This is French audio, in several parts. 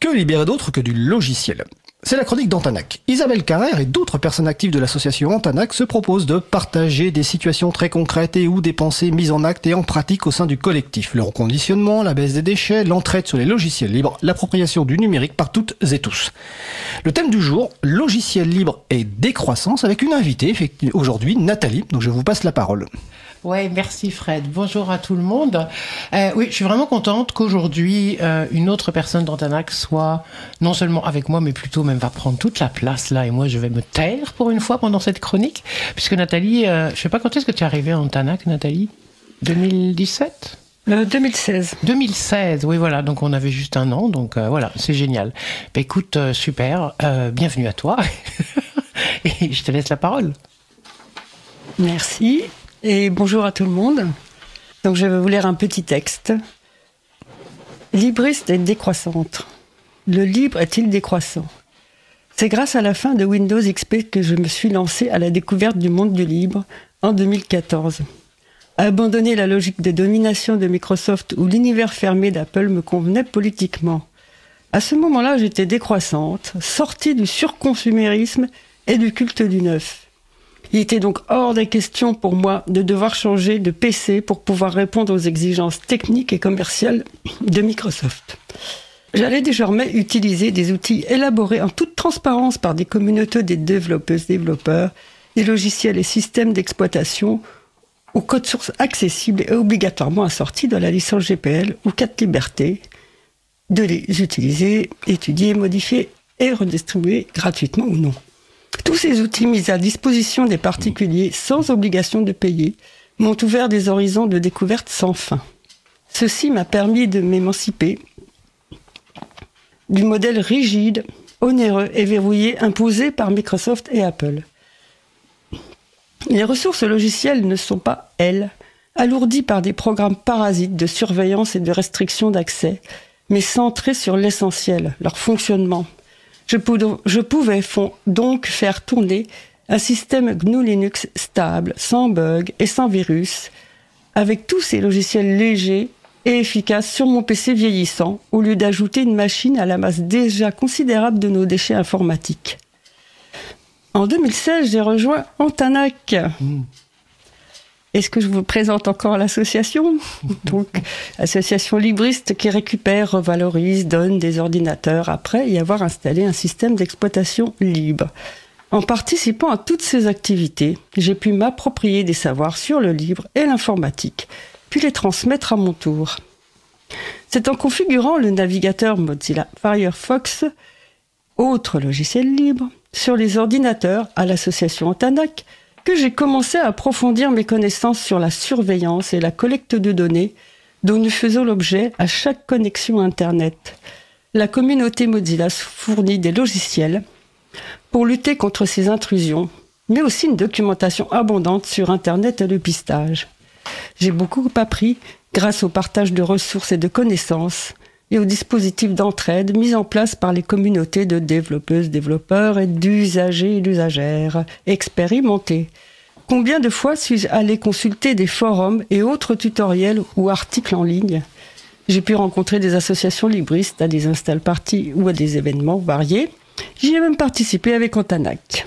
Que libérer d'autre que du logiciel c'est la chronique d'Antanac. Isabelle Carrère et d'autres personnes actives de l'association Antanac se proposent de partager des situations très concrètes et ou des pensées mises en acte et en pratique au sein du collectif. Le reconditionnement, la baisse des déchets, l'entraide sur les logiciels libres, l'appropriation du numérique par toutes et tous. Le thème du jour, logiciel libre et décroissance avec une invitée, aujourd'hui Nathalie, donc je vous passe la parole. Ouais, merci Fred. Bonjour à tout le monde. Euh, oui, je suis vraiment contente qu'aujourd'hui euh, une autre personne d'Antanac soit non seulement avec moi, mais plutôt même va prendre toute la place là. Et moi, je vais me taire pour une fois pendant cette chronique, puisque Nathalie, euh, je sais pas quand est-ce que tu es arrivée à Antanac, Nathalie? 2017 2016. 2016, oui voilà, donc on avait juste un an, donc voilà, c'est génial. Bah, écoute, super, bienvenue à toi, et je te laisse la parole. Merci et bonjour à tout le monde. Donc je vais vous lire un petit texte. Libriste et décroissante. Le libre est-il décroissant? C'est grâce à la fin de Windows XP que je me suis lancé à la découverte du monde du libre en 2014. Abandonner la logique de domination de Microsoft ou l'univers fermé d'Apple me convenait politiquement. À ce moment-là, j'étais décroissante, sortie du surconsumérisme et du culte du neuf. Il était donc hors des questions pour moi de devoir changer de PC pour pouvoir répondre aux exigences techniques et commerciales de Microsoft. J'allais désormais utiliser des outils élaborés en toute transparence par des communautés des développeuses développeurs, des logiciels et systèmes d'exploitation au code source accessible et obligatoirement assorti de la licence GPL ou 4 libertés, de les utiliser, étudier, modifier et redistribuer gratuitement ou non. Tous ces outils mis à disposition des particuliers sans obligation de payer m'ont ouvert des horizons de découverte sans fin. Ceci m'a permis de m'émanciper du modèle rigide, onéreux et verrouillé imposé par Microsoft et Apple. Les ressources logicielles ne sont pas, elles, alourdies par des programmes parasites de surveillance et de restriction d'accès, mais centrées sur l'essentiel, leur fonctionnement, je, pouvais donc faire tourner un système GNU Linux stable, sans bug et sans virus, avec tous ces logiciels légers et efficaces sur mon PC vieillissant, au lieu d'ajouter une machine à la masse déjà considérable de nos déchets informatiques. En 2016, j'ai rejoint Antanac. Mmh. Est-ce que je vous présente encore l'association Donc, association libriste qui récupère, revalorise, donne des ordinateurs après y avoir installé un système d'exploitation libre. En participant à toutes ces activités, j'ai pu m'approprier des savoirs sur le libre et l'informatique, puis les transmettre à mon tour. C'est en configurant le navigateur Mozilla Firefox, autre logiciel libre, sur les ordinateurs à l'association Antanac que j'ai commencé à approfondir mes connaissances sur la surveillance et la collecte de données dont nous faisons l'objet à chaque connexion Internet. La communauté Mozilla fournit des logiciels pour lutter contre ces intrusions, mais aussi une documentation abondante sur Internet et le pistage. J'ai beaucoup appris grâce au partage de ressources et de connaissances et aux dispositifs d'entraide mis en place par les communautés de développeuses, développeurs et d'usagers et d'usagères expérimentés. Combien de fois suis-je allé consulter des forums et autres tutoriels ou articles en ligne? J'ai pu rencontrer des associations libristes à des install parties ou à des événements variés. J'y ai même participé avec Antanac.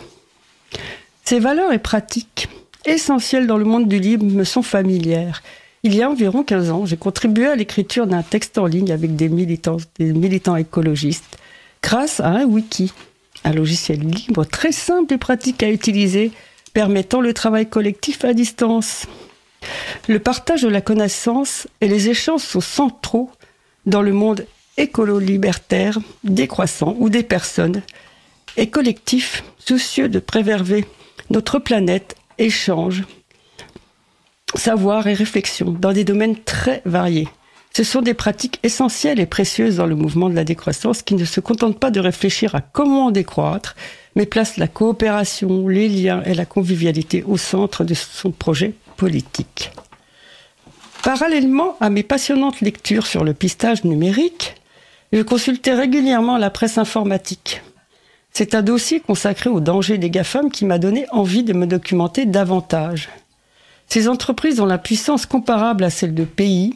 Ces valeurs et pratiques essentielles dans le monde du libre me sont familières il y a environ 15 ans, j'ai contribué à l'écriture d'un texte en ligne avec des militants, écologistes grâce à un wiki, un logiciel libre très simple et pratique à utiliser, permettant le travail collectif à distance. Le partage de la connaissance et les échanges sont centraux dans le monde écolo-libertaire, décroissant ou des personnes et collectifs soucieux de préserver notre planète échangent savoir et réflexion dans des domaines très variés. Ce sont des pratiques essentielles et précieuses dans le mouvement de la décroissance qui ne se contentent pas de réfléchir à comment décroître, mais placent la coopération, les liens et la convivialité au centre de son projet politique. Parallèlement à mes passionnantes lectures sur le pistage numérique, je consultais régulièrement la presse informatique. C'est un dossier consacré aux dangers des GAFAM qui m'a donné envie de me documenter davantage. Ces entreprises ont la puissance comparable à celle de pays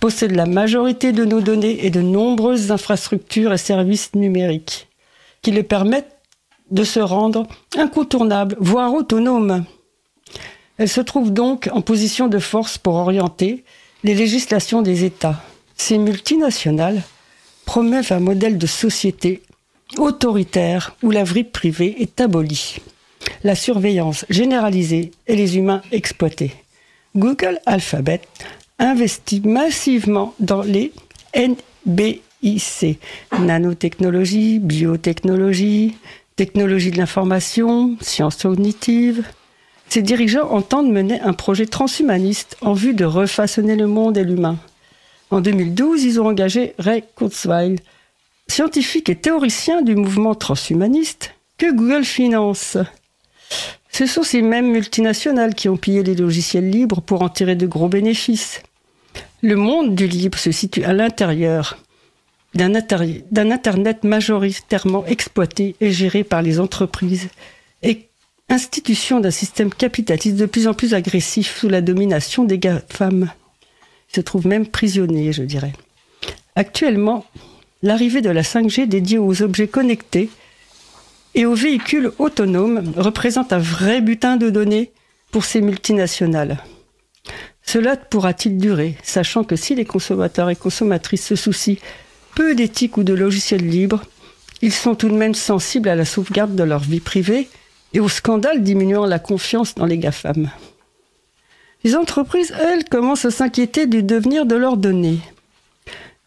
possède la majorité de nos données et de nombreuses infrastructures et services numériques qui le permettent de se rendre incontournable, voire autonome. Elle se trouve donc en position de force pour orienter les législations des États. Ces multinationales promeuvent un modèle de société autoritaire où la vie privée est abolie, la surveillance généralisée et les humains exploités. Google Alphabet investit massivement dans les NBIC, nanotechnologie, biotechnologie, technologie de l'information, sciences cognitives. Ces dirigeants entendent mener un projet transhumaniste en vue de refaçonner le monde et l'humain. En 2012, ils ont engagé Ray Kurzweil, scientifique et théoricien du mouvement transhumaniste que Google finance. Ce sont ces mêmes multinationales qui ont pillé les logiciels libres pour en tirer de gros bénéfices. Le monde du libre se situe à l'intérieur d'un Internet majoritairement exploité et géré par les entreprises et institution d'un système capitaliste de plus en plus agressif sous la domination des GAFAM. Il se trouve même prisonnier, je dirais. Actuellement, l'arrivée de la 5G dédiée aux objets connectés et aux véhicules autonomes représente un vrai butin de données pour ces multinationales. Cela pourra-t-il durer, sachant que si les consommateurs et consommatrices se soucient peu d'éthique ou de logiciels libres, ils sont tout de même sensibles à la sauvegarde de leur vie privée et au scandale diminuant la confiance dans les GAFAM. Les entreprises, elles, commencent à s'inquiéter du devenir de leurs données.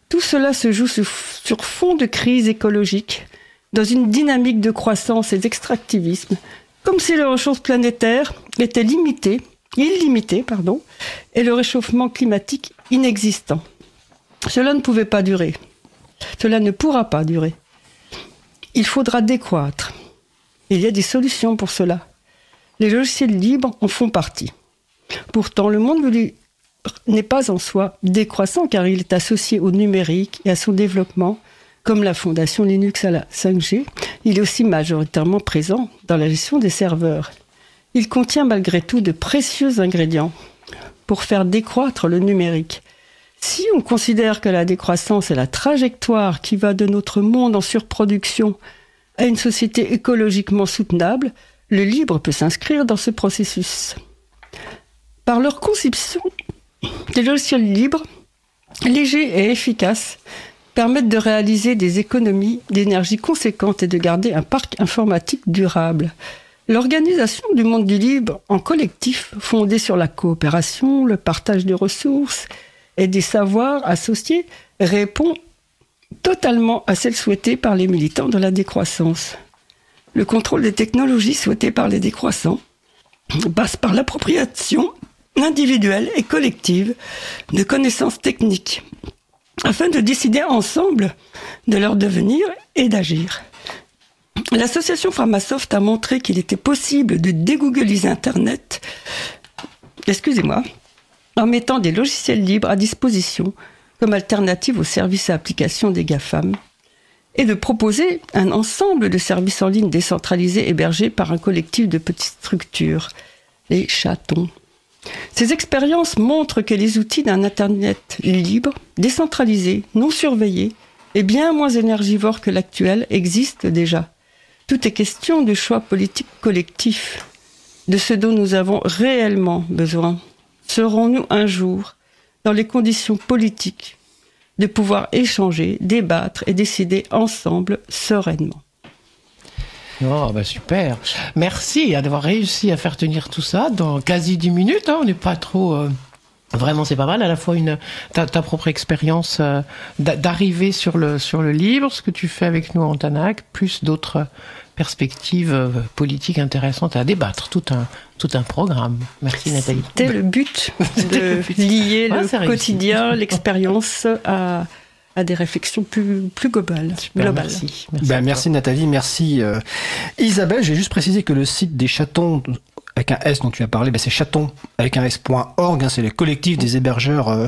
Tout cela se joue sur fond de crise écologique, dans une dynamique de croissance et d'extractivisme, comme si les ressources planétaires étaient limitées, illimitées, pardon, et le réchauffement climatique inexistant. Cela ne pouvait pas durer. Cela ne pourra pas durer. Il faudra décroître. Il y a des solutions pour cela. Les logiciels libres en font partie. Pourtant, le monde n'est pas en soi décroissant car il est associé au numérique et à son développement, comme la fondation Linux à la 5G. Il est aussi majoritairement présent dans la gestion des serveurs. Il contient malgré tout de précieux ingrédients pour faire décroître le numérique. Si on considère que la décroissance est la trajectoire qui va de notre monde en surproduction à une société écologiquement soutenable, le libre peut s'inscrire dans ce processus. Par leur conception, les logiciels libres, légers et efficaces, permettent de réaliser des économies d'énergie conséquentes et de garder un parc informatique durable. L'organisation du monde du libre en collectif, fondé sur la coopération, le partage des ressources et des savoirs associés répond totalement à celle souhaitée par les militants de la décroissance. Le contrôle des technologies souhaitées par les décroissants passe par l'appropriation individuelle et collective de connaissances techniques afin de décider ensemble de leur devenir et d'agir. L'association Pharmasoft a montré qu'il était possible de dégoogliser Internet, excusez-moi, en mettant des logiciels libres à disposition comme alternative aux services et applications des GAFAM, et de proposer un ensemble de services en ligne décentralisés hébergés par un collectif de petites structures, les chatons. Ces expériences montrent que les outils d'un Internet libre, décentralisé, non surveillé et bien moins énergivore que l'actuel existent déjà. Tout est question de choix politique collectif, de ce dont nous avons réellement besoin. Serons-nous un jour dans les conditions politiques de pouvoir échanger, débattre et décider ensemble sereinement? Oh, bah super. Merci d'avoir réussi à faire tenir tout ça dans quasi 10 minutes. Hein. On n'est pas trop. Euh, vraiment, c'est pas mal. À la fois une ta, propre expérience euh, d'arriver sur le sur le livre, ce que tu fais avec nous en Tanac, plus d'autres perspectives euh, politiques intéressantes à débattre. Tout un tout un programme. Merci Nathalie. C'était le but de lier le quotidien, l'expérience à à des réflexions plus, plus globales. Merci. Merci, ben, merci Nathalie, merci euh, Isabelle. J'ai juste précisé que le site des chatons avec un S dont tu as parlé, ben c'est chaton avec un S.org. Hein, c'est le collectif des hébergeurs euh,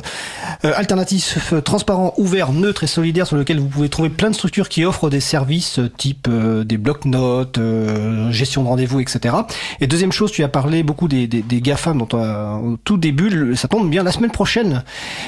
euh, alternatifs, transparents, ouverts, neutres et solidaires sur lequel vous pouvez trouver plein de structures qui offrent des services type des blocs-notes, gestion de rendez-vous, etc. Et deuxième chose, tu as parlé beaucoup des, des, des GAFAM dont au tout début. Ça tombe bien. La semaine prochaine,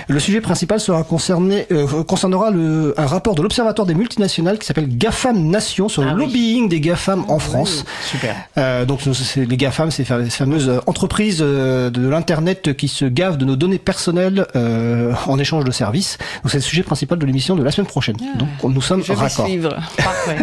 le sujet principal sera concerné concernera le, un rapport de l'Observatoire des multinationales qui s'appelle GAFAM Nation sur le ah lobbying des GAFAM en France. super. Euh, donc les GAFAM, c'est les fameuses entreprises euh, de l'Internet qui se gavent de nos données personnelles euh, en échange de services. Donc c'est le sujet principal de l'émission de la semaine prochaine. Ah. donc nous sommes raccords. Parfait.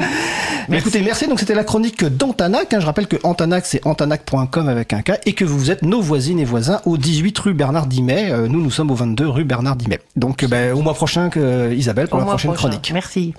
merci. Écoutez, merci. Donc c'était la chronique d'Antanac. Hein. Je rappelle que Antanac c'est antanac.com avec un K et que vous êtes nos voisines et voisins au 18 rue Bernard Dimet. Euh, nous nous sommes au 22 rue Bernard Dimet. Donc ben, au mois prochain Isabelle pour la prochaine chronique. Merci.